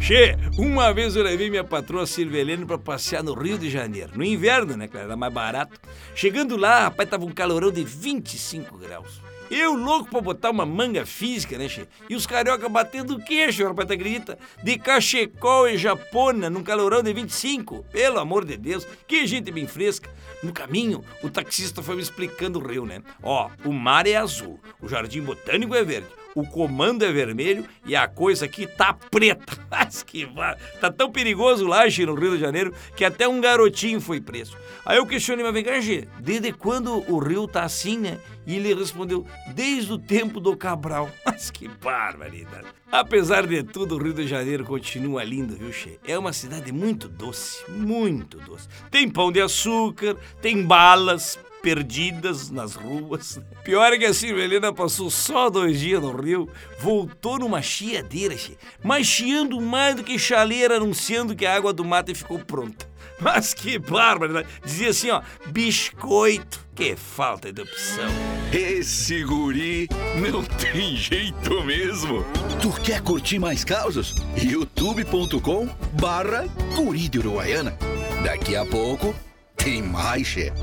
Che, uma vez eu levei minha patroa Silvelene pra passear no Rio de Janeiro. No inverno, né, claro, era mais barato. Chegando lá, rapaz, tava um calorão de 25 graus. Eu louco pra botar uma manga física, né, che? E os carioca batendo o queixo, rapaz, tu acredita? De cachecol e japona num calorão de 25. Pelo amor de Deus, que gente bem fresca. No caminho, o taxista foi me explicando o rio, né? Ó, o mar é azul, o jardim botânico é verde, o comando é vermelho e a coisa aqui tá preta. Mas que va... Tá tão perigoso lá, Xê, no Rio de Janeiro, que até um garotinho foi preso. Aí eu questionei, mas vem cá, Xê, desde quando o rio tá assim, né? E ele respondeu, desde o tempo do Cabral. Mas que barbaridade. Apesar de tudo, o Rio de Janeiro continua lindo, viu, Xê? É uma cidade muito doce, muito doce. Tem pão de açúcar, tem balas, perdidas nas ruas. Pior é que a Silvelena passou só dois dias no Rio, voltou numa chiadeira, mas chiando mais do que chaleira anunciando que a água do mate ficou pronta. Mas que bárbaro, né? Dizia assim, ó, biscoito. Que falta de opção. Esse guri não tem jeito mesmo. Tu quer curtir mais causas? youtube.com barra guri de Uruguaiana. Daqui a pouco tem mais, chefe.